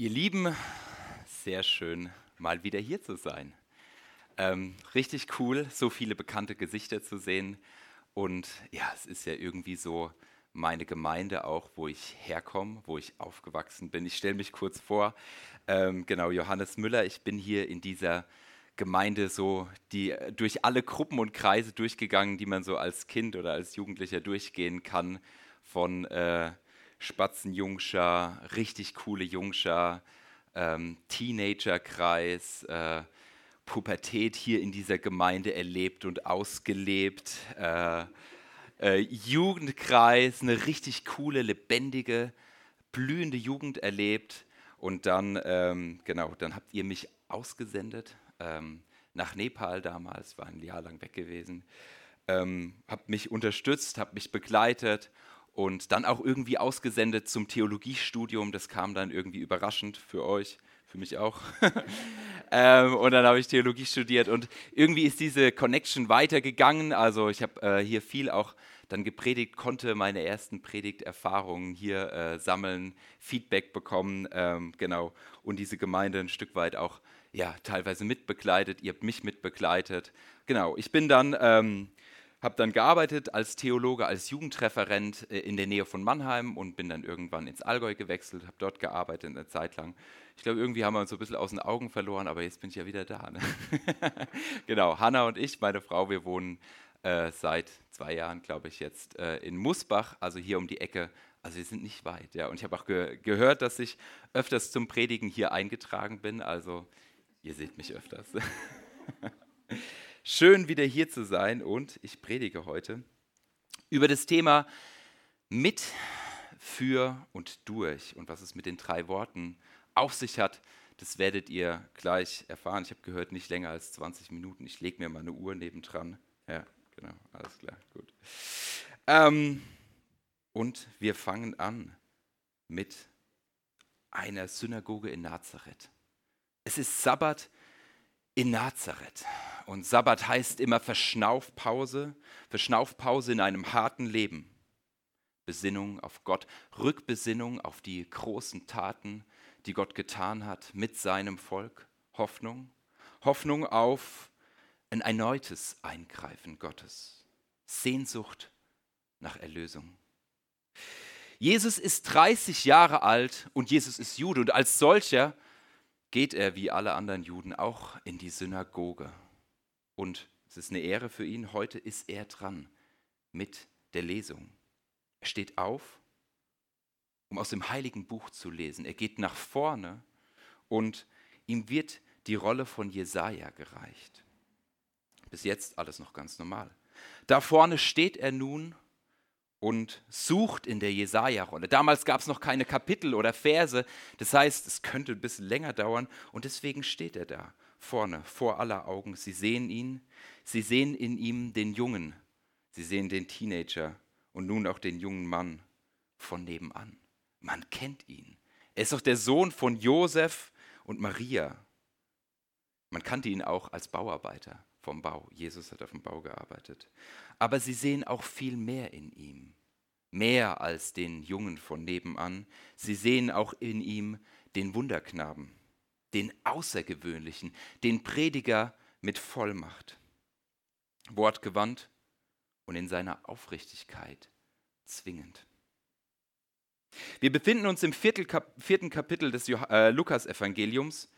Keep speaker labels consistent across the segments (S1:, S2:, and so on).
S1: Ihr Lieben, sehr schön, mal wieder hier zu sein. Ähm, richtig cool, so viele bekannte Gesichter zu sehen. Und ja, es ist ja irgendwie so meine Gemeinde auch, wo ich herkomme, wo ich aufgewachsen bin. Ich stelle mich kurz vor. Ähm, genau, Johannes Müller, ich bin hier in dieser Gemeinde so die durch alle Gruppen und Kreise durchgegangen, die man so als Kind oder als Jugendlicher durchgehen kann. Von äh, Spatzenjungschar, richtig coole Jungschar, ähm, Teenagerkreis, äh, Pubertät hier in dieser Gemeinde erlebt und ausgelebt, äh, äh, Jugendkreis, eine richtig coole, lebendige, blühende Jugend erlebt. Und dann, ähm, genau, dann habt ihr mich ausgesendet ähm, nach Nepal damals, war ein Jahr lang weg gewesen, ähm, habt mich unterstützt, habt mich begleitet und dann auch irgendwie ausgesendet zum Theologiestudium. Das kam dann irgendwie überraschend für euch, für mich auch. ähm, und dann habe ich Theologie studiert und irgendwie ist diese Connection weitergegangen. Also ich habe äh, hier viel auch dann gepredigt, konnte meine ersten Predigterfahrungen hier äh, sammeln, Feedback bekommen, ähm, genau, und diese Gemeinde ein Stück weit auch ja, teilweise mitbegleitet, ihr habt mich mitbegleitet. Genau, ich bin dann ähm, habe dann gearbeitet als Theologe, als Jugendreferent äh, in der Nähe von Mannheim und bin dann irgendwann ins Allgäu gewechselt, habe dort gearbeitet eine Zeit lang. Ich glaube, irgendwie haben wir uns so ein bisschen aus den Augen verloren, aber jetzt bin ich ja wieder da. Ne? genau, Hanna und ich, meine Frau, wir wohnen äh, seit zwei Jahren, glaube ich, jetzt äh, in Musbach, also hier um die Ecke. Also wir sind nicht weit, ja. Und ich habe auch ge gehört, dass ich öfters zum Predigen hier eingetragen bin. Also ihr seht mich öfters. Schön wieder hier zu sein und ich predige heute über das Thema mit, für und durch. Und was es mit den drei Worten auf sich hat, das werdet ihr gleich erfahren. Ich habe gehört, nicht länger als 20 Minuten. Ich lege mir mal eine Uhr nebendran. Ja, genau, alles klar, gut. Ähm, und wir fangen an mit einer Synagoge in Nazareth. Es ist Sabbat in Nazareth. Und Sabbat heißt immer Verschnaufpause, Verschnaufpause in einem harten Leben. Besinnung auf Gott, Rückbesinnung auf die großen Taten, die Gott getan hat mit seinem Volk. Hoffnung, Hoffnung auf ein erneutes Eingreifen Gottes. Sehnsucht nach Erlösung. Jesus ist 30 Jahre alt und Jesus ist Jude und als solcher geht er wie alle anderen Juden auch in die Synagoge. Und es ist eine Ehre für ihn, heute ist er dran mit der Lesung. Er steht auf, um aus dem heiligen Buch zu lesen. Er geht nach vorne und ihm wird die Rolle von Jesaja gereicht. Bis jetzt alles noch ganz normal. Da vorne steht er nun und sucht in der Jesaja-Rolle. Damals gab es noch keine Kapitel oder Verse, das heißt, es könnte ein bisschen länger dauern und deswegen steht er da vorne, vor aller Augen. Sie sehen ihn, sie sehen in ihm den Jungen, sie sehen den Teenager und nun auch den jungen Mann von nebenan. Man kennt ihn. Er ist doch der Sohn von Josef und Maria. Man kannte ihn auch als Bauarbeiter vom Bau. Jesus hat auf dem Bau gearbeitet. Aber sie sehen auch viel mehr in ihm. Mehr als den Jungen von nebenan. Sie sehen auch in ihm den Wunderknaben, den Außergewöhnlichen, den Prediger mit Vollmacht. Wortgewandt und in seiner Aufrichtigkeit zwingend. Wir befinden uns im vierten Kapitel des äh, Lukas-Evangeliums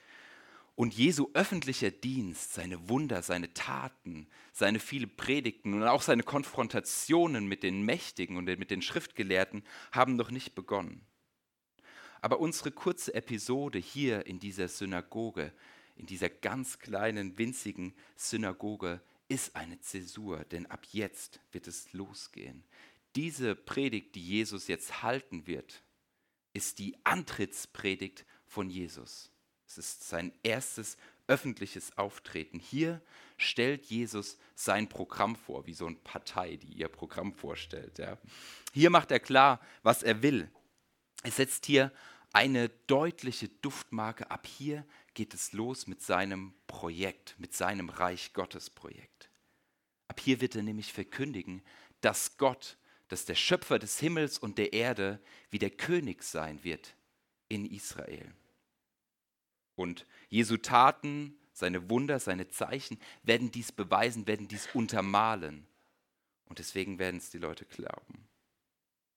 S1: und Jesu öffentlicher Dienst, seine Wunder, seine Taten, seine vielen Predigten und auch seine Konfrontationen mit den Mächtigen und mit den Schriftgelehrten haben noch nicht begonnen. Aber unsere kurze Episode hier in dieser Synagoge, in dieser ganz kleinen, winzigen Synagoge, ist eine Zäsur, denn ab jetzt wird es losgehen. Diese Predigt, die Jesus jetzt halten wird, ist die Antrittspredigt von Jesus. Es ist sein erstes öffentliches Auftreten. Hier stellt Jesus sein Programm vor, wie so eine Partei, die ihr Programm vorstellt. Ja. Hier macht er klar, was er will. Er setzt hier eine deutliche Duftmarke. Ab hier geht es los mit seinem Projekt, mit seinem Reich Gottes Projekt. Ab hier wird er nämlich verkündigen, dass Gott, dass der Schöpfer des Himmels und der Erde, wie der König sein wird in Israel. Und Jesu Taten, seine Wunder, seine Zeichen werden dies beweisen, werden dies untermalen. Und deswegen werden es die Leute glauben.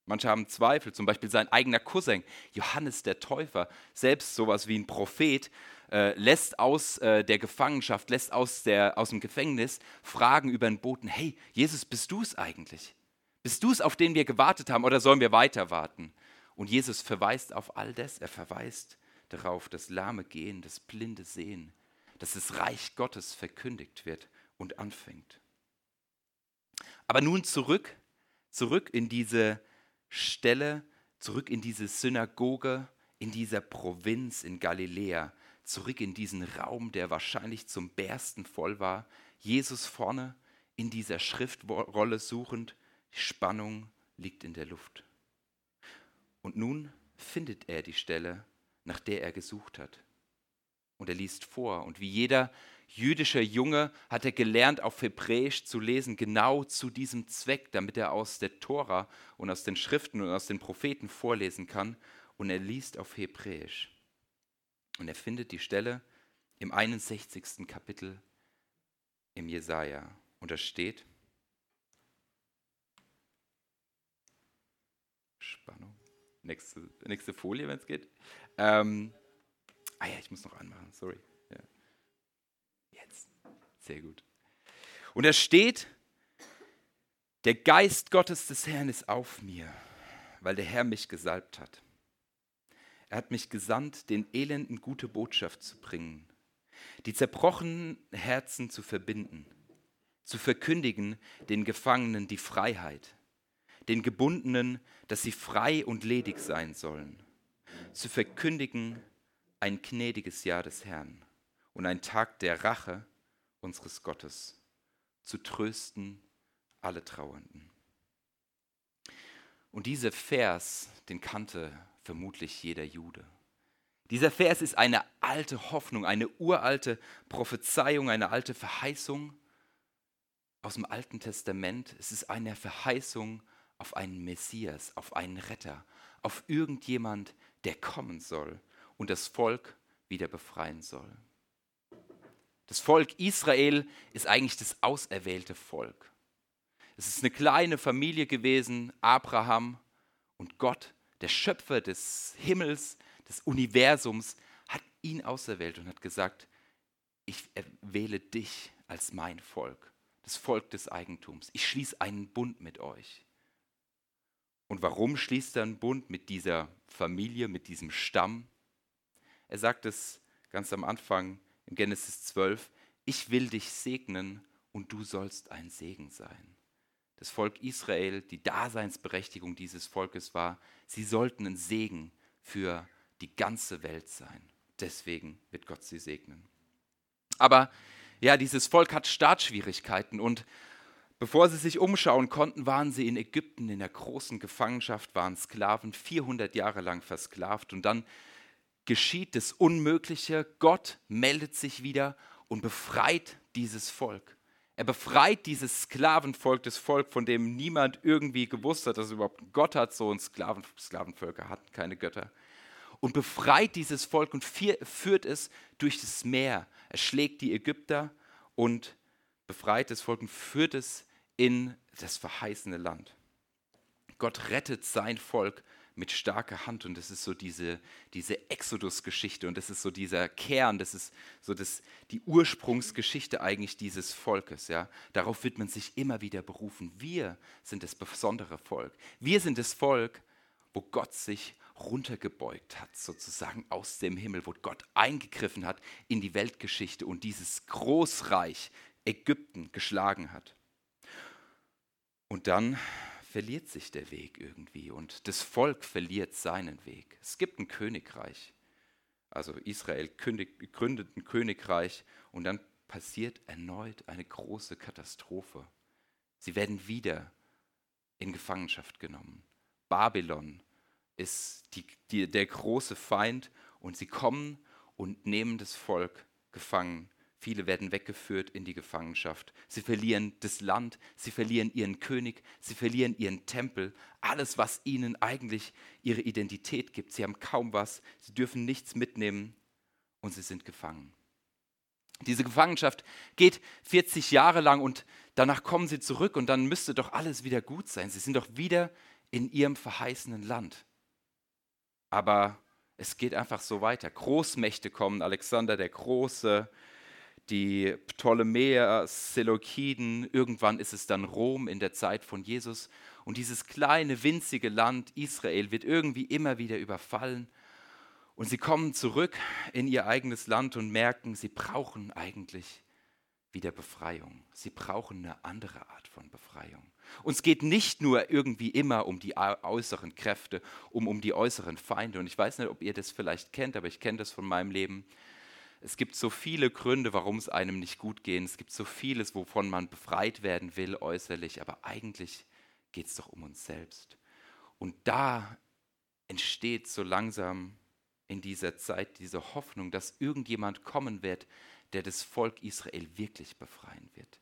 S1: Manche haben Zweifel, zum Beispiel sein eigener Cousin, Johannes der Täufer, selbst sowas wie ein Prophet, äh, lässt aus äh, der Gefangenschaft, lässt aus, der, aus dem Gefängnis Fragen über den Boten, hey, Jesus, bist du es eigentlich? Bist du es, auf den wir gewartet haben oder sollen wir weiter warten? Und Jesus verweist auf all das, er verweist darauf, dass Lahme gehen, das Blinde sehen, dass das Reich Gottes verkündigt wird und anfängt. Aber nun zurück, zurück in diese Stelle, zurück in diese Synagoge, in dieser Provinz in Galiläa, zurück in diesen Raum, der wahrscheinlich zum Bersten voll war. Jesus vorne in dieser Schriftrolle suchend, die Spannung liegt in der Luft. Und nun findet er die Stelle, nach der er gesucht hat. Und er liest vor. Und wie jeder jüdischer Junge hat er gelernt, auf Hebräisch zu lesen, genau zu diesem Zweck, damit er aus der Tora und aus den Schriften und aus den Propheten vorlesen kann. Und er liest auf Hebräisch. Und er findet die Stelle im 61. Kapitel im Jesaja. Und da steht: Spannung. Nächste, nächste Folie, wenn es geht. Ähm, ah ja, ich muss noch anmachen, sorry. Sehr gut. Und da steht, der Geist Gottes des Herrn ist auf mir, weil der Herr mich gesalbt hat. Er hat mich gesandt, den Elenden gute Botschaft zu bringen, die zerbrochenen Herzen zu verbinden, zu verkündigen den Gefangenen die Freiheit, den Gebundenen, dass sie frei und ledig sein sollen, zu verkündigen ein gnädiges Jahr des Herrn und ein Tag der Rache unseres Gottes, zu trösten alle Trauernden. Und dieser Vers, den kannte vermutlich jeder Jude. Dieser Vers ist eine alte Hoffnung, eine uralte Prophezeiung, eine alte Verheißung aus dem Alten Testament. Es ist eine Verheißung auf einen Messias, auf einen Retter, auf irgendjemand, der kommen soll und das Volk wieder befreien soll. Das Volk Israel ist eigentlich das auserwählte Volk. Es ist eine kleine Familie gewesen, Abraham und Gott, der Schöpfer des Himmels, des Universums, hat ihn auserwählt und hat gesagt, ich wähle dich als mein Volk, das Volk des Eigentums. Ich schließe einen Bund mit euch. Und warum schließt er einen Bund mit dieser Familie, mit diesem Stamm? Er sagt es ganz am Anfang, in Genesis 12, ich will dich segnen und du sollst ein Segen sein. Das Volk Israel, die Daseinsberechtigung dieses Volkes war, sie sollten ein Segen für die ganze Welt sein. Deswegen wird Gott sie segnen. Aber ja, dieses Volk hat Startschwierigkeiten und bevor sie sich umschauen konnten, waren sie in Ägypten in der großen Gefangenschaft, waren Sklaven, 400 Jahre lang versklavt und dann geschieht das Unmögliche. Gott meldet sich wieder und befreit dieses Volk. Er befreit dieses Sklavenvolk, das Volk, von dem niemand irgendwie gewusst hat, dass es überhaupt einen Gott hat. So ein Sklaven, Sklavenvölker hatten keine Götter. Und befreit dieses Volk und führt es durch das Meer. Er schlägt die Ägypter und befreit das Volk und führt es in das verheißene Land. Gott rettet sein Volk mit starker Hand. Und das ist so diese, diese Exodus-Geschichte und das ist so dieser Kern, das ist so das, die Ursprungsgeschichte eigentlich dieses Volkes. Ja? Darauf wird man sich immer wieder berufen. Wir sind das besondere Volk. Wir sind das Volk, wo Gott sich runtergebeugt hat, sozusagen aus dem Himmel, wo Gott eingegriffen hat in die Weltgeschichte und dieses Großreich Ägypten geschlagen hat. Und dann verliert sich der Weg irgendwie und das Volk verliert seinen Weg. Es gibt ein Königreich. Also Israel kündigt, gründet ein Königreich und dann passiert erneut eine große Katastrophe. Sie werden wieder in Gefangenschaft genommen. Babylon ist die, die, der große Feind und sie kommen und nehmen das Volk gefangen Viele werden weggeführt in die Gefangenschaft. Sie verlieren das Land, sie verlieren ihren König, sie verlieren ihren Tempel, alles, was ihnen eigentlich ihre Identität gibt. Sie haben kaum was, sie dürfen nichts mitnehmen und sie sind gefangen. Diese Gefangenschaft geht 40 Jahre lang und danach kommen sie zurück und dann müsste doch alles wieder gut sein. Sie sind doch wieder in ihrem verheißenen Land. Aber es geht einfach so weiter. Großmächte kommen, Alexander der Große, die Ptolemäer, Seleukiden, irgendwann ist es dann Rom in der Zeit von Jesus. Und dieses kleine, winzige Land Israel wird irgendwie immer wieder überfallen. Und sie kommen zurück in ihr eigenes Land und merken, sie brauchen eigentlich wieder Befreiung. Sie brauchen eine andere Art von Befreiung. Und es geht nicht nur irgendwie immer um die äußeren Kräfte, um, um die äußeren Feinde. Und ich weiß nicht, ob ihr das vielleicht kennt, aber ich kenne das von meinem Leben. Es gibt so viele Gründe, warum es einem nicht gut geht. Es gibt so vieles, wovon man befreit werden will äußerlich. Aber eigentlich geht es doch um uns selbst. Und da entsteht so langsam in dieser Zeit diese Hoffnung, dass irgendjemand kommen wird, der das Volk Israel wirklich befreien wird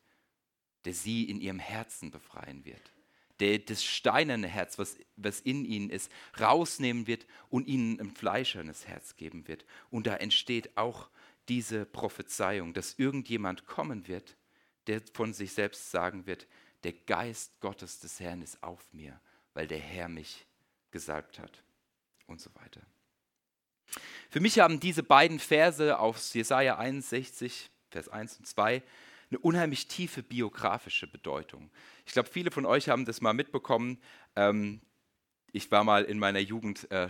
S1: der sie in ihrem Herzen befreien wird, der das steinerne Herz, was, was in ihnen ist, rausnehmen wird und ihnen ein fleischernes Herz geben wird. Und da entsteht auch diese Prophezeiung, dass irgendjemand kommen wird, der von sich selbst sagen wird, der Geist Gottes des Herrn ist auf mir, weil der Herr mich gesalbt hat und so weiter. Für mich haben diese beiden Verse aus Jesaja 61, Vers 1 und 2 eine unheimlich tiefe biografische Bedeutung. Ich glaube, viele von euch haben das mal mitbekommen. Ähm, ich war mal in meiner Jugend äh,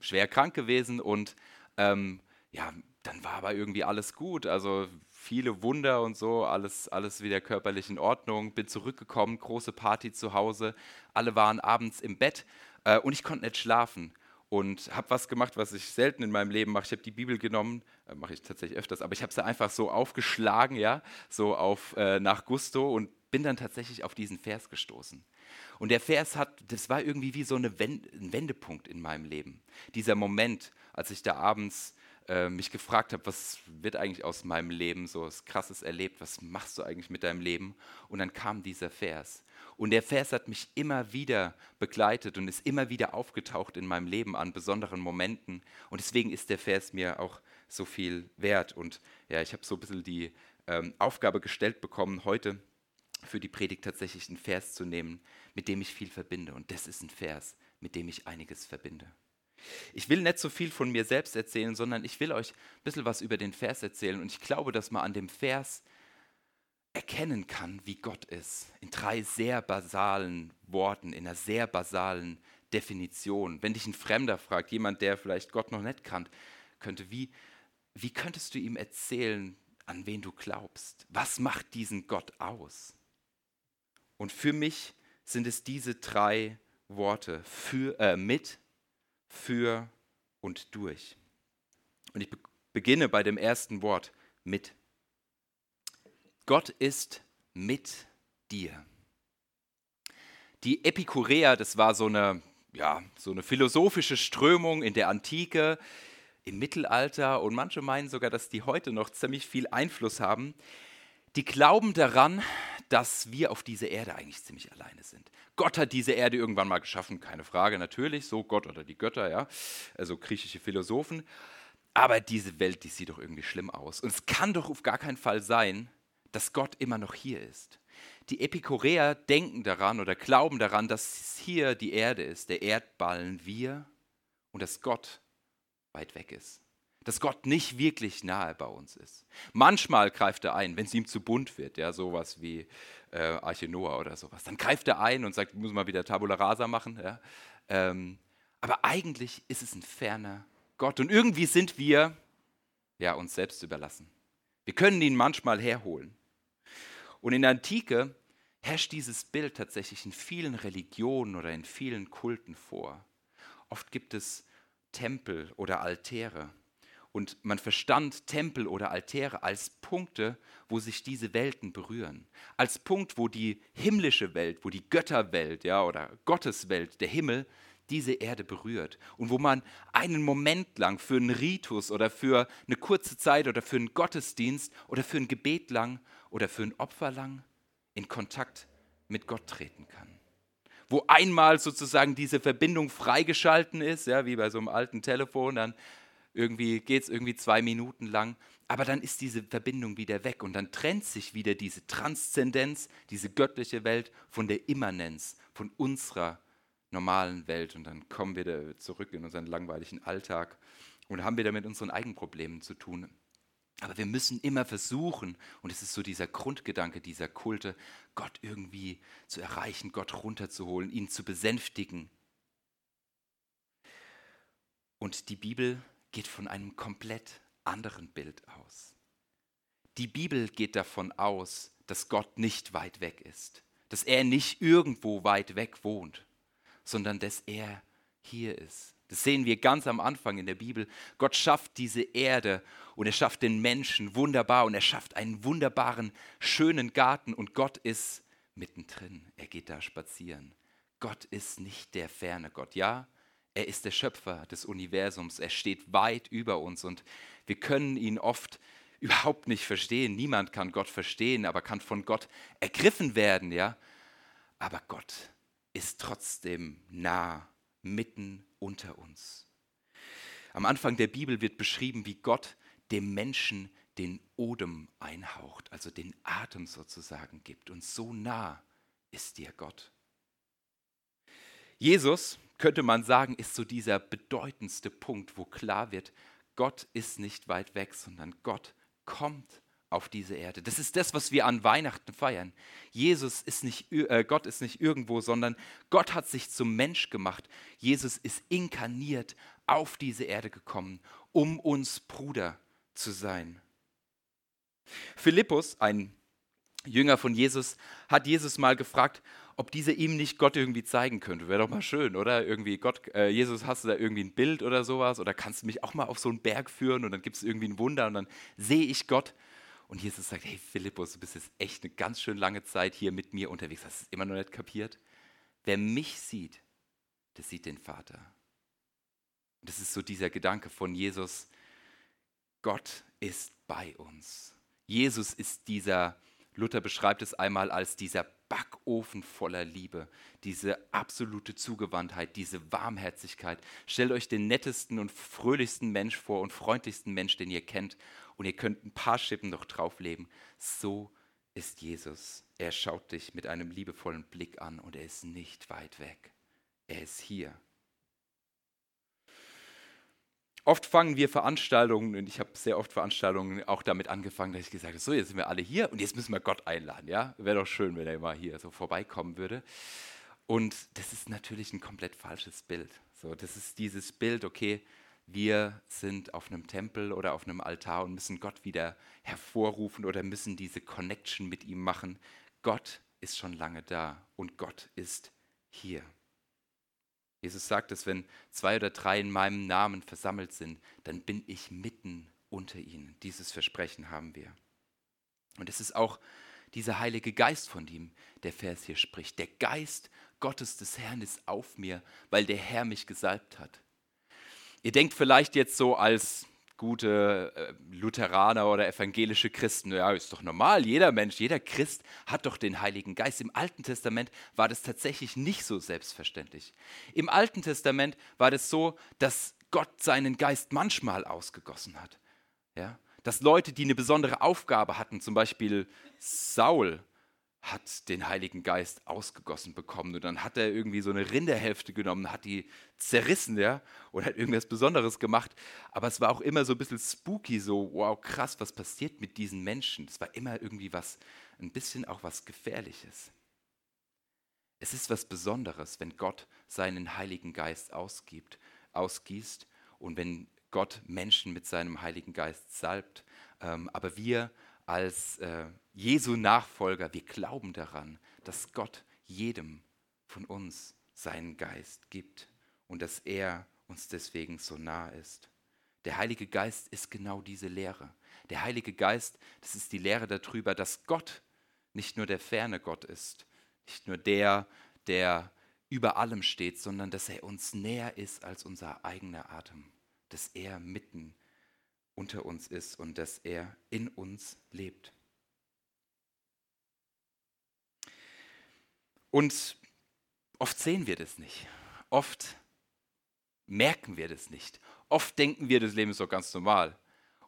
S1: schwer krank gewesen und ähm, ja, dann war aber irgendwie alles gut. Also viele Wunder und so, alles, alles wieder körperlich in Ordnung. Bin zurückgekommen, große Party zu Hause. Alle waren abends im Bett äh, und ich konnte nicht schlafen und habe was gemacht, was ich selten in meinem Leben mache. Ich habe die Bibel genommen, äh, mache ich tatsächlich öfters, aber ich habe sie einfach so aufgeschlagen, ja, so auf äh, nach Gusto und bin dann tatsächlich auf diesen Vers gestoßen. Und der Vers hat, das war irgendwie wie so eine Wend ein Wendepunkt in meinem Leben. Dieser Moment, als ich da abends äh, mich gefragt habe, was wird eigentlich aus meinem Leben, so was Krasses erlebt, was machst du eigentlich mit deinem Leben? Und dann kam dieser Vers. Und der Vers hat mich immer wieder begleitet und ist immer wieder aufgetaucht in meinem Leben an besonderen Momenten. Und deswegen ist der Vers mir auch so viel wert. Und ja, ich habe so ein bisschen die ähm, Aufgabe gestellt bekommen, heute für die Predigt tatsächlich einen Vers zu nehmen, mit dem ich viel verbinde. Und das ist ein Vers, mit dem ich einiges verbinde. Ich will nicht so viel von mir selbst erzählen, sondern ich will euch ein bisschen was über den Vers erzählen. Und ich glaube, dass man an dem Vers erkennen kann, wie Gott ist, in drei sehr basalen Worten, in einer sehr basalen Definition. Wenn dich ein Fremder fragt, jemand, der vielleicht Gott noch nicht kannt, könnte, wie, wie könntest du ihm erzählen, an wen du glaubst? Was macht diesen Gott aus? Und für mich sind es diese drei Worte, für, äh, mit, für und durch. Und ich be beginne bei dem ersten Wort, mit. Gott ist mit dir. Die Epikureer, das war so eine, ja, so eine philosophische Strömung in der Antike, im Mittelalter und manche meinen sogar, dass die heute noch ziemlich viel Einfluss haben. Die glauben daran, dass wir auf dieser Erde eigentlich ziemlich alleine sind. Gott hat diese Erde irgendwann mal geschaffen, keine Frage, natürlich, so Gott oder die Götter, ja, also griechische Philosophen. Aber diese Welt, die sieht doch irgendwie schlimm aus. Und es kann doch auf gar keinen Fall sein, dass Gott immer noch hier ist. Die Epikureer denken daran oder glauben daran, dass hier die Erde ist, der Erdballen wir und dass Gott weit weg ist. Dass Gott nicht wirklich nahe bei uns ist. Manchmal greift er ein, wenn es ihm zu bunt wird, ja, sowas wie äh, Arche Noah oder sowas. Dann greift er ein und sagt, muss mal wieder Tabula Rasa machen. Ja. Ähm, aber eigentlich ist es ein ferner Gott. Und irgendwie sind wir ja, uns selbst überlassen. Wir können ihn manchmal herholen. Und in der Antike herrscht dieses Bild tatsächlich in vielen Religionen oder in vielen Kulten vor. Oft gibt es Tempel oder Altäre. Und man verstand Tempel oder Altäre als Punkte, wo sich diese Welten berühren. Als Punkt, wo die himmlische Welt, wo die Götterwelt ja, oder Gotteswelt, der Himmel, diese Erde berührt. Und wo man einen Moment lang für einen Ritus oder für eine kurze Zeit oder für einen Gottesdienst oder für ein Gebet lang oder für ein Opfer lang in Kontakt mit Gott treten kann. Wo einmal sozusagen diese Verbindung freigeschalten ist, ja, wie bei so einem alten Telefon, dann irgendwie geht es irgendwie zwei Minuten lang, aber dann ist diese Verbindung wieder weg und dann trennt sich wieder diese Transzendenz, diese göttliche Welt von der Immanenz, von unserer normalen Welt und dann kommen wir zurück in unseren langweiligen Alltag und haben wieder mit unseren Eigenproblemen zu tun. Aber wir müssen immer versuchen, und es ist so dieser Grundgedanke dieser Kulte, Gott irgendwie zu erreichen, Gott runterzuholen, ihn zu besänftigen. Und die Bibel geht von einem komplett anderen Bild aus. Die Bibel geht davon aus, dass Gott nicht weit weg ist, dass er nicht irgendwo weit weg wohnt, sondern dass er hier ist. Das sehen wir ganz am Anfang in der Bibel. Gott schafft diese Erde und er schafft den Menschen wunderbar und er schafft einen wunderbaren, schönen Garten und Gott ist mittendrin. Er geht da spazieren. Gott ist nicht der ferne Gott. Ja, er ist der Schöpfer des Universums. Er steht weit über uns und wir können ihn oft überhaupt nicht verstehen. Niemand kann Gott verstehen, aber kann von Gott ergriffen werden, ja. Aber Gott ist trotzdem nah, mitten unter uns. Am Anfang der Bibel wird beschrieben, wie Gott dem Menschen den Odem einhaucht, also den Atem sozusagen gibt. Und so nah ist dir Gott. Jesus, könnte man sagen, ist so dieser bedeutendste Punkt, wo klar wird, Gott ist nicht weit weg, sondern Gott kommt auf diese Erde. Das ist das, was wir an Weihnachten feiern. Jesus ist nicht, äh, Gott ist nicht irgendwo, sondern Gott hat sich zum Mensch gemacht. Jesus ist inkarniert auf diese Erde gekommen, um uns Bruder zu sein. Philippus, ein Jünger von Jesus, hat Jesus mal gefragt, ob dieser ihm nicht Gott irgendwie zeigen könnte. Wäre doch mal schön, oder? Irgendwie Gott, äh, Jesus, hast du da irgendwie ein Bild oder sowas? Oder kannst du mich auch mal auf so einen Berg führen und dann gibt es irgendwie ein Wunder und dann sehe ich Gott. Und Jesus sagt, hey Philippus, du bist jetzt echt eine ganz schön lange Zeit hier mit mir unterwegs. Hast du es immer noch nicht kapiert? Wer mich sieht, der sieht den Vater. Und das ist so dieser Gedanke von Jesus, Gott ist bei uns. Jesus ist dieser, Luther beschreibt es einmal als dieser Backofen voller Liebe, diese absolute Zugewandtheit, diese Warmherzigkeit. Stellt euch den nettesten und fröhlichsten Mensch vor und freundlichsten Mensch, den ihr kennt und ihr könnt ein paar Schippen noch draufleben. So ist Jesus. Er schaut dich mit einem liebevollen Blick an und er ist nicht weit weg. Er ist hier. Oft fangen wir Veranstaltungen, und ich habe sehr oft Veranstaltungen auch damit angefangen, dass ich gesagt habe, so, jetzt sind wir alle hier und jetzt müssen wir Gott einladen. Ja? Wäre doch schön, wenn er mal hier so vorbeikommen würde. Und das ist natürlich ein komplett falsches Bild. So, das ist dieses Bild, okay, wir sind auf einem Tempel oder auf einem Altar und müssen Gott wieder hervorrufen oder müssen diese Connection mit ihm machen. Gott ist schon lange da und Gott ist hier. Jesus sagt dass wenn zwei oder drei in meinem Namen versammelt sind, dann bin ich mitten unter ihnen. Dieses Versprechen haben wir. Und es ist auch dieser Heilige Geist, von dem der Vers hier spricht. Der Geist Gottes des Herrn ist auf mir, weil der Herr mich gesalbt hat. Ihr denkt vielleicht jetzt so als gute äh, Lutheraner oder evangelische Christen, ja, ist doch normal, jeder Mensch, jeder Christ hat doch den Heiligen Geist. Im Alten Testament war das tatsächlich nicht so selbstverständlich. Im Alten Testament war das so, dass Gott seinen Geist manchmal ausgegossen hat. Ja? Dass Leute, die eine besondere Aufgabe hatten, zum Beispiel Saul, hat den Heiligen Geist ausgegossen bekommen. Und dann hat er irgendwie so eine Rinderhälfte genommen, hat die zerrissen, ja, und hat irgendwas Besonderes gemacht. Aber es war auch immer so ein bisschen spooky, so, wow, krass, was passiert mit diesen Menschen? Es war immer irgendwie was, ein bisschen auch was Gefährliches. Es ist was Besonderes, wenn Gott seinen Heiligen Geist ausgibt, ausgießt und wenn Gott Menschen mit seinem Heiligen Geist salbt. Ähm, aber wir als äh, Jesu Nachfolger, wir glauben daran, dass Gott jedem von uns seinen Geist gibt und dass er uns deswegen so nah ist. Der Heilige Geist ist genau diese Lehre. Der Heilige Geist, das ist die Lehre darüber, dass Gott nicht nur der ferne Gott ist, nicht nur der, der über allem steht, sondern dass er uns näher ist als unser eigener Atem, dass er mitten unter uns ist und dass er in uns lebt. Und oft sehen wir das nicht. Oft merken wir das nicht. oft denken wir, das Leben ist doch ganz normal.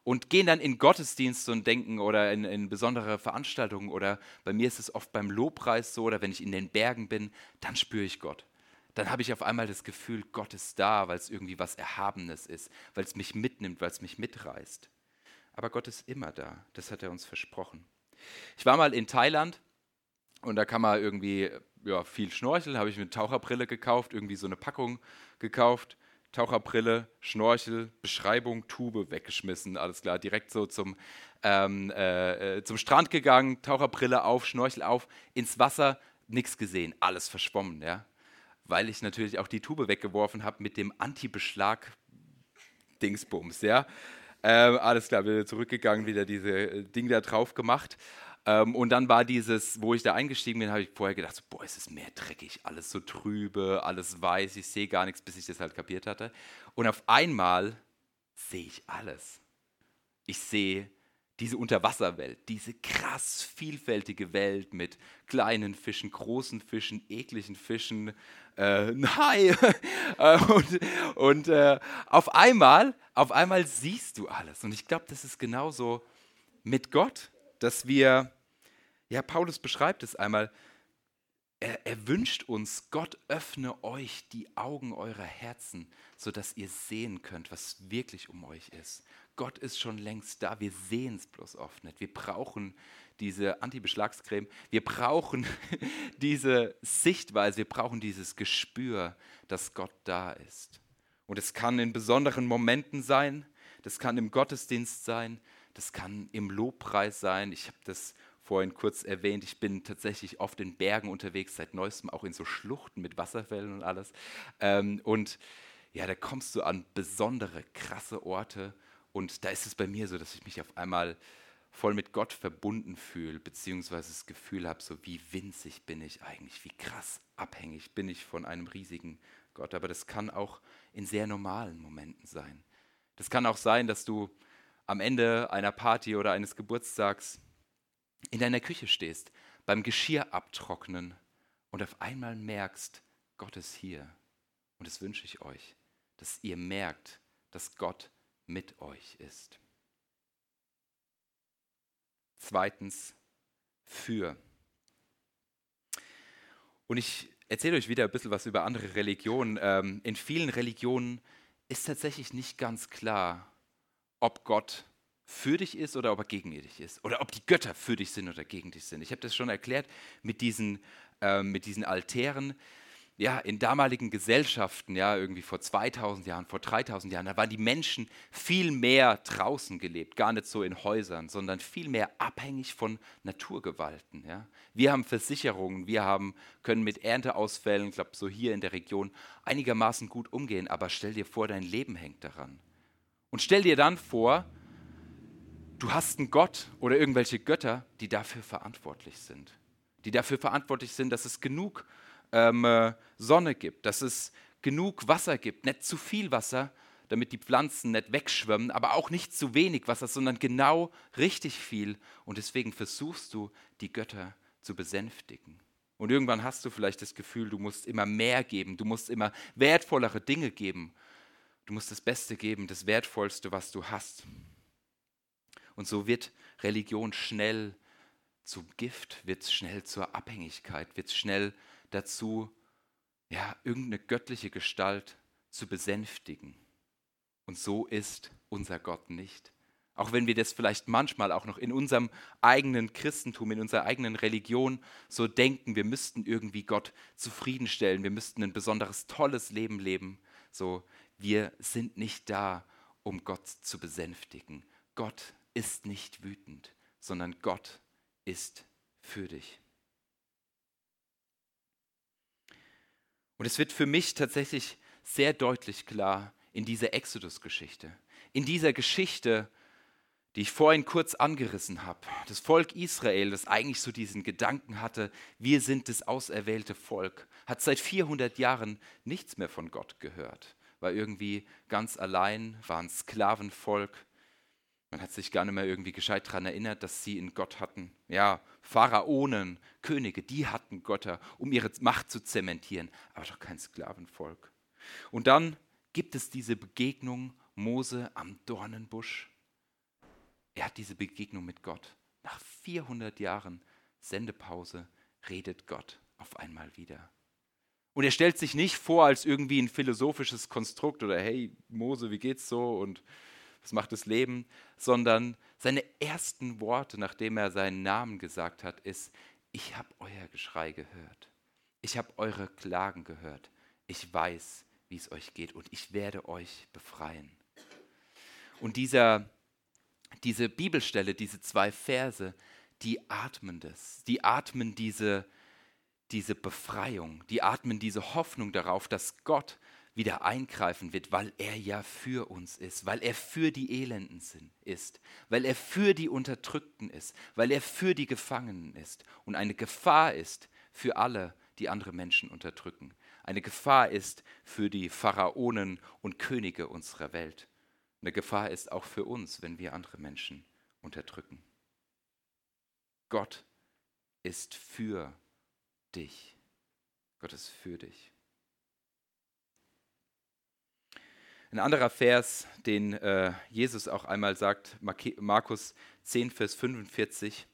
S1: Und gehen dann in Gottesdienste und denken oder in, in besondere Veranstaltungen oder bei mir ist es oft beim Lobpreis so oder wenn ich in den Bergen bin, dann spüre ich Gott. Dann habe ich auf einmal das Gefühl, Gott ist da, weil es irgendwie was Erhabenes ist, weil es mich mitnimmt, weil es mich mitreißt. Aber Gott ist immer da, das hat er uns versprochen. Ich war mal in Thailand und da kann man irgendwie ja, viel schnorcheln, habe ich mir eine Taucherbrille gekauft, irgendwie so eine Packung gekauft. Taucherbrille, Schnorchel, Beschreibung, Tube weggeschmissen, alles klar, direkt so zum, ähm, äh, äh, zum Strand gegangen, Taucherbrille auf, Schnorchel auf, ins Wasser, nichts gesehen, alles verschwommen, ja. Weil ich natürlich auch die Tube weggeworfen habe mit dem Anti-Beschlag-Dingsbums, ja. Ähm, alles klar, wieder zurückgegangen, wieder diese äh, Ding da drauf gemacht. Ähm, und dann war dieses, wo ich da eingestiegen bin, habe ich vorher gedacht, so, boah, es ist mehr dreckig, alles so trübe, alles weiß, ich sehe gar nichts, bis ich das halt kapiert hatte. Und auf einmal sehe ich alles. Ich sehe diese Unterwasserwelt, diese krass vielfältige Welt mit kleinen Fischen, großen Fischen, ekligen Fischen, äh, Hai. Äh, und und äh, auf einmal, auf einmal siehst du alles. Und ich glaube, das ist genauso mit Gott, dass wir, ja, Paulus beschreibt es einmal, er, er, wünscht uns, Gott öffne euch die Augen eurer Herzen, sodass ihr sehen könnt, was wirklich um euch ist. Gott ist schon längst da, wir sehen es bloß oft nicht. Wir brauchen diese Anti-Beschlagscreme, wir brauchen diese Sichtweise, wir brauchen dieses Gespür, dass Gott da ist. Und es kann in besonderen Momenten sein, das kann im Gottesdienst sein, das kann im Lobpreis sein. Ich habe das vorhin kurz erwähnt, ich bin tatsächlich oft in Bergen unterwegs, seit neuestem auch in so Schluchten mit Wasserfällen und alles. Ähm, und ja, da kommst du an besondere, krasse Orte und da ist es bei mir so, dass ich mich auf einmal voll mit Gott verbunden fühle, beziehungsweise das Gefühl habe, so wie winzig bin ich eigentlich, wie krass abhängig bin ich von einem riesigen Gott. Aber das kann auch in sehr normalen Momenten sein. Das kann auch sein, dass du am Ende einer Party oder eines Geburtstags in deiner Küche stehst, beim Geschirr abtrocknen und auf einmal merkst, Gott ist hier. Und das wünsche ich euch, dass ihr merkt, dass Gott mit euch ist. Zweitens, für. Und ich erzähle euch wieder ein bisschen was über andere Religionen. Ähm, in vielen Religionen ist tatsächlich nicht ganz klar, ob Gott für dich ist oder ob er gegen dich ist. Oder ob die Götter für dich sind oder gegen dich sind. Ich habe das schon erklärt mit diesen, äh, mit diesen Altären ja, in damaligen Gesellschaften, ja, irgendwie vor 2000 Jahren, vor 3000 Jahren, da waren die Menschen viel mehr draußen gelebt, gar nicht so in Häusern, sondern viel mehr abhängig von Naturgewalten. Ja. Wir haben Versicherungen, wir haben, können mit Ernteausfällen, ich glaube, so hier in der Region, einigermaßen gut umgehen, aber stell dir vor, dein Leben hängt daran. Und stell dir dann vor, du hast einen Gott oder irgendwelche Götter, die dafür verantwortlich sind. Die dafür verantwortlich sind, dass es genug ähm, äh, Sonne gibt, dass es genug Wasser gibt, nicht zu viel Wasser, damit die Pflanzen nicht wegschwimmen, aber auch nicht zu wenig Wasser, sondern genau richtig viel. Und deswegen versuchst du, die Götter zu besänftigen. Und irgendwann hast du vielleicht das Gefühl, du musst immer mehr geben, du musst immer wertvollere Dinge geben. Du musst das Beste geben, das Wertvollste, was du hast. Und so wird Religion schnell zum Gift, wird schnell zur Abhängigkeit, wird schnell dazu, ja, irgendeine göttliche Gestalt zu besänftigen. Und so ist unser Gott nicht. Auch wenn wir das vielleicht manchmal auch noch in unserem eigenen Christentum, in unserer eigenen Religion so denken, wir müssten irgendwie Gott zufriedenstellen, wir müssten ein besonderes tolles Leben leben. So, wir sind nicht da, um Gott zu besänftigen. Gott ist nicht wütend, sondern Gott ist für dich. Und es wird für mich tatsächlich sehr deutlich klar in dieser Exodus-Geschichte. In dieser Geschichte, die ich vorhin kurz angerissen habe. Das Volk Israel, das eigentlich so diesen Gedanken hatte, wir sind das auserwählte Volk, hat seit 400 Jahren nichts mehr von Gott gehört, war irgendwie ganz allein, war ein Sklavenvolk, man hat sich gar nicht mehr irgendwie gescheit daran erinnert, dass sie einen Gott hatten. Ja, Pharaonen, Könige, die hatten Götter, um ihre Macht zu zementieren, aber doch kein Sklavenvolk. Und dann gibt es diese Begegnung Mose am Dornenbusch. Er hat diese Begegnung mit Gott. Nach 400 Jahren Sendepause redet Gott auf einmal wieder. Und er stellt sich nicht vor als irgendwie ein philosophisches Konstrukt oder hey Mose, wie geht's so und was macht das Leben, sondern seine ersten Worte, nachdem er seinen Namen gesagt hat, ist, ich habe euer Geschrei gehört. Ich habe eure Klagen gehört. Ich weiß, wie es euch geht und ich werde euch befreien. Und dieser, diese Bibelstelle, diese zwei Verse, die atmen das. Die atmen diese, diese Befreiung, die atmen diese Hoffnung darauf, dass Gott wieder eingreifen wird, weil er ja für uns ist, weil er für die Elenden ist, weil er für die Unterdrückten ist, weil er für die Gefangenen ist und eine Gefahr ist für alle, die andere Menschen unterdrücken. Eine Gefahr ist für die Pharaonen und Könige unserer Welt. Eine Gefahr ist auch für uns, wenn wir andere Menschen unterdrücken. Gott ist für dich. Gott ist für dich. Ein anderer Vers, den äh, Jesus auch einmal sagt, Markus 10, Vers 45,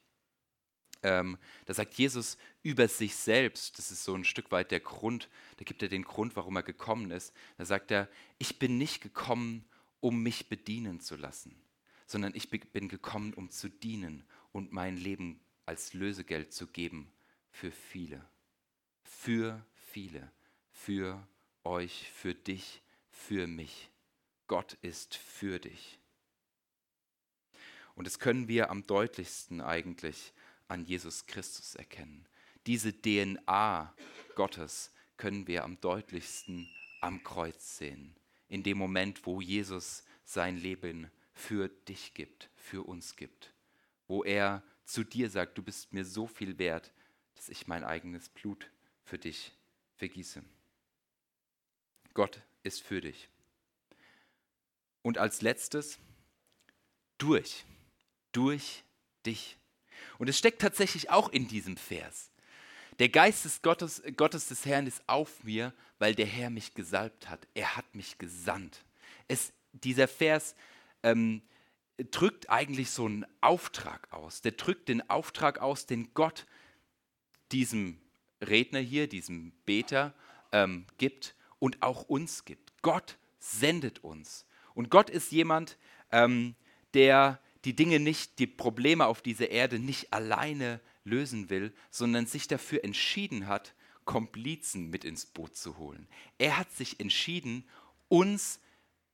S1: ähm, da sagt Jesus über sich selbst, das ist so ein Stück weit der Grund, da gibt er den Grund, warum er gekommen ist. Da sagt er, ich bin nicht gekommen, um mich bedienen zu lassen, sondern ich bin gekommen, um zu dienen und mein Leben als Lösegeld zu geben für viele. Für viele. Für euch, für dich, für mich. Gott ist für dich. Und das können wir am deutlichsten eigentlich an Jesus Christus erkennen. Diese DNA Gottes können wir am deutlichsten am Kreuz sehen. In dem Moment, wo Jesus sein Leben für dich gibt, für uns gibt. Wo er zu dir sagt, du bist mir so viel wert, dass ich mein eigenes Blut für dich vergieße. Gott ist für dich. Und als letztes, durch, durch dich. Und es steckt tatsächlich auch in diesem Vers. Der Geist des Gottes, Gottes des Herrn ist auf mir, weil der Herr mich gesalbt hat. Er hat mich gesandt. Es, dieser Vers ähm, drückt eigentlich so einen Auftrag aus. Der drückt den Auftrag aus, den Gott diesem Redner hier, diesem Beter ähm, gibt und auch uns gibt. Gott sendet uns. Und Gott ist jemand, ähm, der die Dinge nicht, die Probleme auf dieser Erde nicht alleine lösen will, sondern sich dafür entschieden hat, Komplizen mit ins Boot zu holen. Er hat sich entschieden, uns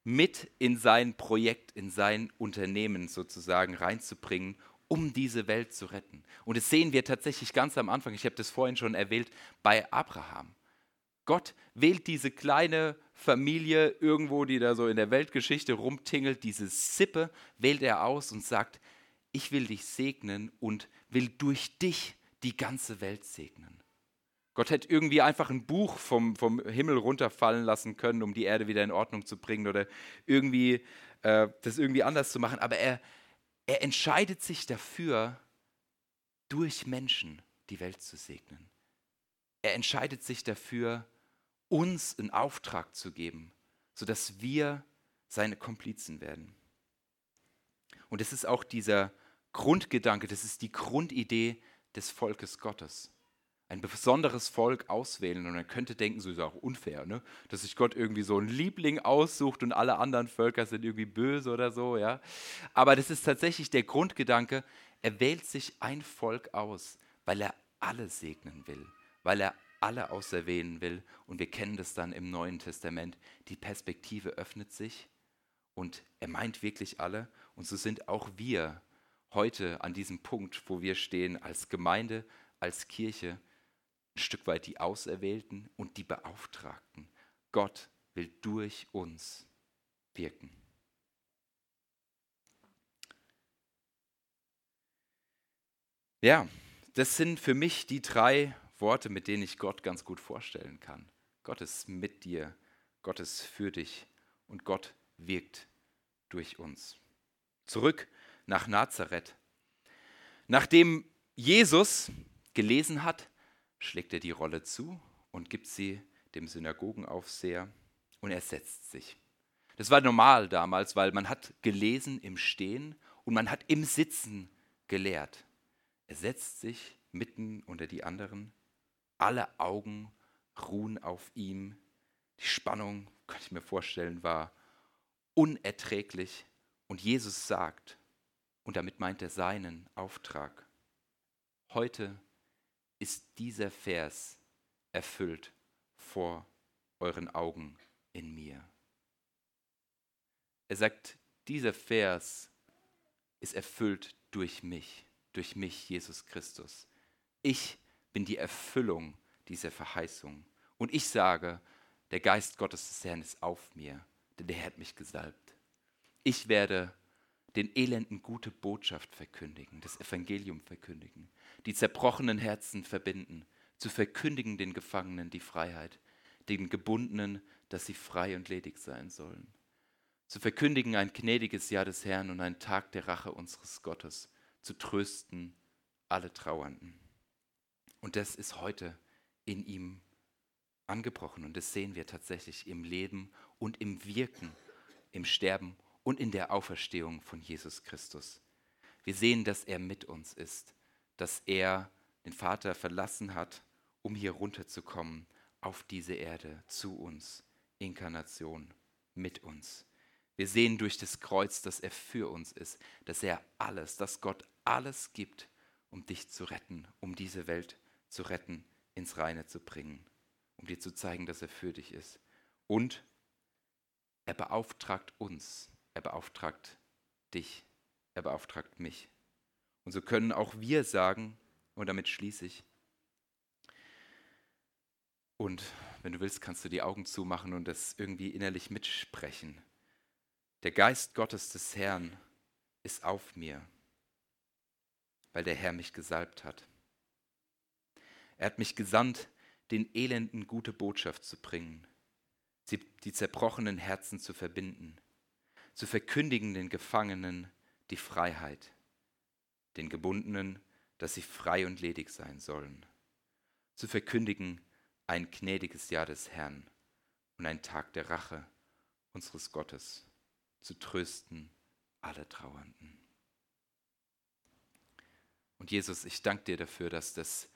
S1: mit in sein Projekt, in sein Unternehmen sozusagen reinzubringen, um diese Welt zu retten. Und das sehen wir tatsächlich ganz am Anfang, ich habe das vorhin schon erwähnt, bei Abraham. Gott wählt diese kleine Familie irgendwo, die da so in der Weltgeschichte rumtingelt, diese Sippe, wählt er aus und sagt, ich will dich segnen und will durch dich die ganze Welt segnen. Gott hätte irgendwie einfach ein Buch vom, vom Himmel runterfallen lassen können, um die Erde wieder in Ordnung zu bringen oder irgendwie äh, das irgendwie anders zu machen. Aber er, er entscheidet sich dafür, durch Menschen die Welt zu segnen. Er entscheidet sich dafür, uns einen Auftrag zu geben, sodass wir seine Komplizen werden. Und es ist auch dieser Grundgedanke, das ist die Grundidee des Volkes Gottes. Ein besonderes Volk auswählen. Und man könnte denken, so ist auch unfair, ne? dass sich Gott irgendwie so einen Liebling aussucht und alle anderen Völker sind irgendwie böse oder so. Ja? Aber das ist tatsächlich der Grundgedanke, er wählt sich ein Volk aus, weil er alle segnen will, weil er alle auserwählen will. Und wir kennen das dann im Neuen Testament. Die Perspektive öffnet sich und er meint wirklich alle. Und so sind auch wir heute an diesem Punkt, wo wir stehen als Gemeinde, als Kirche, ein Stück weit die Auserwählten und die Beauftragten. Gott will durch uns wirken. Ja, das sind für mich die drei Worte, mit denen ich Gott ganz gut vorstellen kann. Gott ist mit dir, Gott ist für dich und Gott wirkt durch uns. Zurück nach Nazareth. Nachdem Jesus gelesen hat, schlägt er die Rolle zu und gibt sie dem Synagogenaufseher und er setzt sich. Das war normal damals, weil man hat gelesen im Stehen und man hat im Sitzen gelehrt. Er setzt sich mitten unter die anderen. Alle Augen ruhen auf ihm. Die Spannung, kann ich mir vorstellen, war unerträglich. Und Jesus sagt, und damit meint er seinen Auftrag, heute ist dieser Vers erfüllt vor euren Augen in mir. Er sagt, dieser Vers ist erfüllt durch mich, durch mich, Jesus Christus. Ich bin die Erfüllung dieser Verheißung. Und ich sage, der Geist Gottes des Herrn ist auf mir, denn der hat mich gesalbt. Ich werde den Elenden gute Botschaft verkündigen, das Evangelium verkündigen, die zerbrochenen Herzen verbinden, zu verkündigen den Gefangenen die Freiheit, den Gebundenen, dass sie frei und ledig sein sollen zu verkündigen ein gnädiges Jahr des Herrn und einen Tag der Rache unseres Gottes, zu trösten alle Trauernden. Und das ist heute in ihm angebrochen und das sehen wir tatsächlich im Leben und im Wirken, im Sterben und in der Auferstehung von Jesus Christus. Wir sehen, dass er mit uns ist, dass er den Vater verlassen hat, um hier runterzukommen auf diese Erde zu uns. Inkarnation mit uns. Wir sehen durch das Kreuz, dass er für uns ist, dass er alles, dass Gott alles gibt, um dich zu retten, um diese Welt zu retten, ins Reine zu bringen, um dir zu zeigen, dass er für dich ist. Und er beauftragt uns, er beauftragt dich, er beauftragt mich. Und so können auch wir sagen, und damit schließe ich, und wenn du willst, kannst du die Augen zumachen und das irgendwie innerlich mitsprechen. Der Geist Gottes des Herrn ist auf mir, weil der Herr mich gesalbt hat. Er hat mich gesandt, den Elenden gute Botschaft zu bringen, die zerbrochenen Herzen zu verbinden, zu verkündigen den Gefangenen die Freiheit, den Gebundenen, dass sie frei und ledig sein sollen, zu verkündigen ein gnädiges Jahr des Herrn und ein Tag der Rache unseres Gottes zu trösten alle Trauernden. Und Jesus, ich danke dir dafür, dass das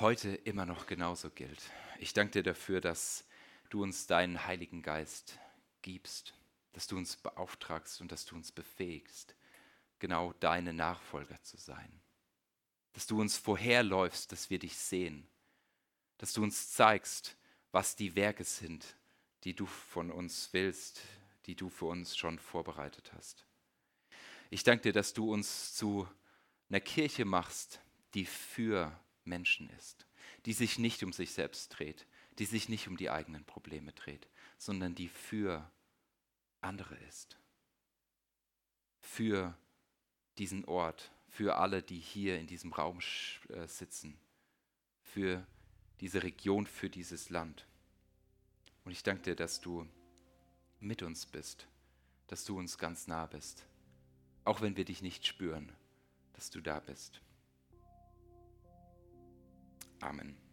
S1: heute immer noch genauso gilt. Ich danke dir dafür, dass du uns deinen Heiligen Geist gibst, dass du uns beauftragst und dass du uns befähigst, genau deine Nachfolger zu sein. Dass du uns vorherläufst, dass wir dich sehen. Dass du uns zeigst, was die Werke sind, die du von uns willst, die du für uns schon vorbereitet hast. Ich danke dir, dass du uns zu einer Kirche machst, die für Menschen ist, die sich nicht um sich selbst dreht, die sich nicht um die eigenen Probleme dreht, sondern die für andere ist. Für diesen Ort, für alle, die hier in diesem Raum äh, sitzen, für diese Region, für dieses Land. Und ich danke dir, dass du mit uns bist, dass du uns ganz nah bist, auch wenn wir dich nicht spüren, dass du da bist. Amen.